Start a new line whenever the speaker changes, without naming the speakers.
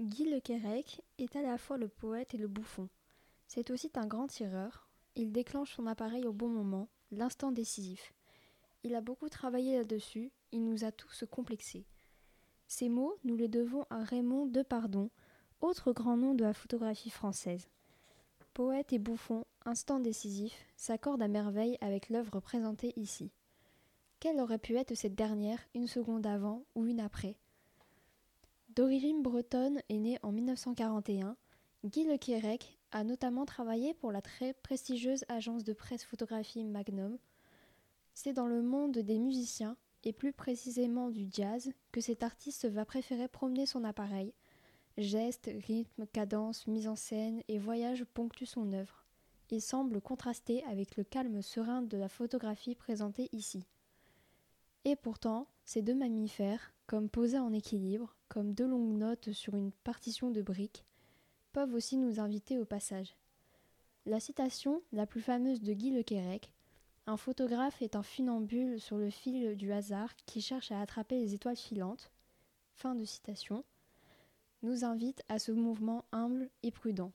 Guy Le Quérec est à la fois le poète et le bouffon. C'est aussi un grand tireur. Il déclenche son appareil au bon moment, l'instant décisif. Il a beaucoup travaillé là-dessus, il nous a tous complexés. Ces mots, nous les devons à Raymond Depardon, autre grand nom de la photographie française. Poète et bouffon, instant décisif, s'accordent à merveille avec l'œuvre présentée ici. Quelle aurait pu être cette dernière une seconde avant ou une après? D'origine bretonne et né en 1941, Guy Le a notamment travaillé pour la très prestigieuse agence de presse photographie Magnum. C'est dans le monde des musiciens, et plus précisément du jazz, que cet artiste va préférer promener son appareil. Gestes, rythmes, cadences, mise en scène et voyages ponctuent son œuvre. Il semble contraster avec le calme serein de la photographie présentée ici. Et pourtant, ces deux mammifères, comme posés en équilibre, comme deux longues notes sur une partition de briques, peuvent aussi nous inviter au passage. La citation la plus fameuse de Guy Le Quérec Un photographe est un funambule sur le fil du hasard qui cherche à attraper les étoiles filantes. Fin de citation nous invite à ce mouvement humble et prudent.